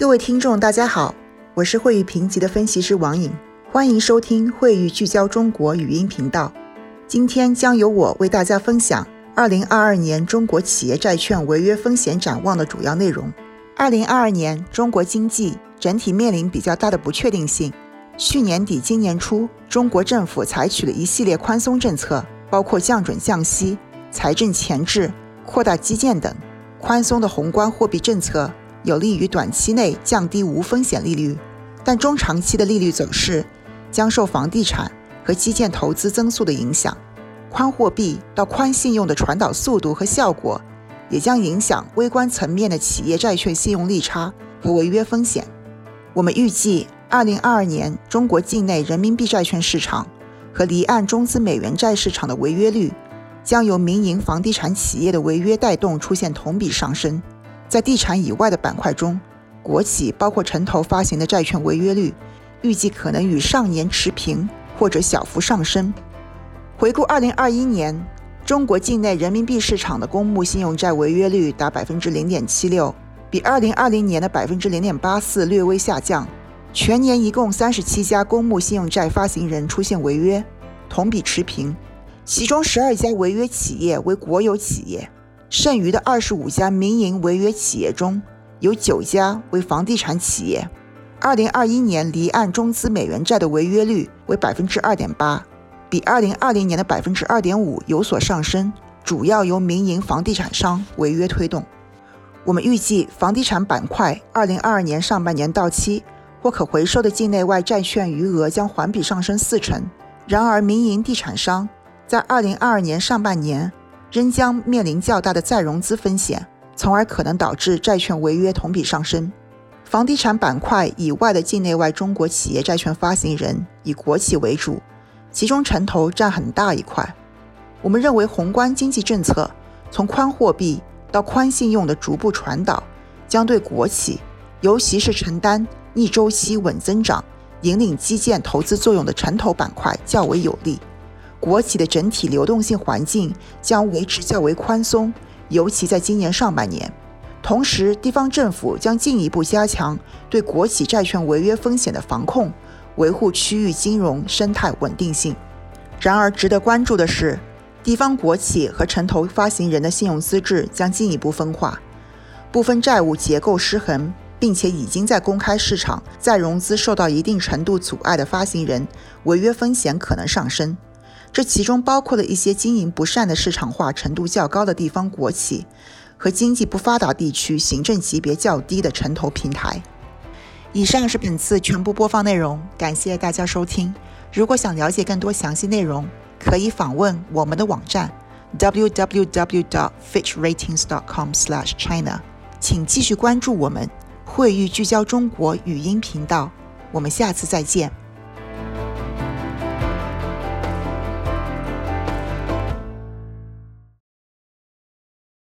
各位听众，大家好，我是惠誉评级的分析师王颖，欢迎收听惠誉聚焦中国语音频道。今天将由我为大家分享二零二二年中国企业债券违约风险展望的主要内容。二零二二年，中国经济整体面临比较大的不确定性。去年底、今年初，中国政府采取了一系列宽松政策，包括降准、降息、财政前置、扩大基建等。宽松的宏观货币政策。有利于短期内降低无风险利率，但中长期的利率走势将受房地产和基建投资增速的影响。宽货币到宽信用的传导速度和效果，也将影响微观层面的企业债券信用利差和违约风险。我们预计，二零二二年中国境内人民币债券市场和离岸中资美元债市场的违约率，将由民营房地产企业的违约带动出现同比上升。在地产以外的板块中，国企包括城投发行的债券违约率，预计可能与上年持平或者小幅上升。回顾2021年，中国境内人民币市场的公募信用债违约率达0.76%，比2020年的0.84%略微下降。全年一共37家公募信用债发行人出现违约，同比持平，其中12家违约企业为国有企业。剩余的二十五家民营违约企业中，有九家为房地产企业。二零二一年离岸中资美元债的违约率为百分之二点八，比二零二零年的百分之二点五有所上升，主要由民营房地产商违约推动。我们预计房地产板块二零二二年上半年到期或可回收的境内外债券余额将环比上升四成。然而，民营地产商在二零二二年上半年。仍将面临较大的再融资风险，从而可能导致债券违约同比上升。房地产板块以外的境内外中国企业债券发行人以国企为主，其中城投占很大一块。我们认为，宏观经济政策从宽货币到宽信用的逐步传导，将对国企，尤其是承担逆周期稳增长、引领基建投资作用的城投板块较为有利。国企的整体流动性环境将维持较为宽松，尤其在今年上半年。同时，地方政府将进一步加强对国企债券违约风险的防控，维护区域金融生态稳定性。然而，值得关注的是，地方国企和城投发行人的信用资质将进一步分化，部分债务结构失衡，并且已经在公开市场再融资受到一定程度阻碍的发行人，违约风险可能上升。这其中包括了一些经营不善的市场化程度较高的地方国企，和经济不发达地区行政级别较低的城投平台。以上是本次全部播放内容，感谢大家收听。如果想了解更多详细内容，可以访问我们的网站 www.fitchratings.com/china。请继续关注我们惠誉聚焦中国语音频道。我们下次再见。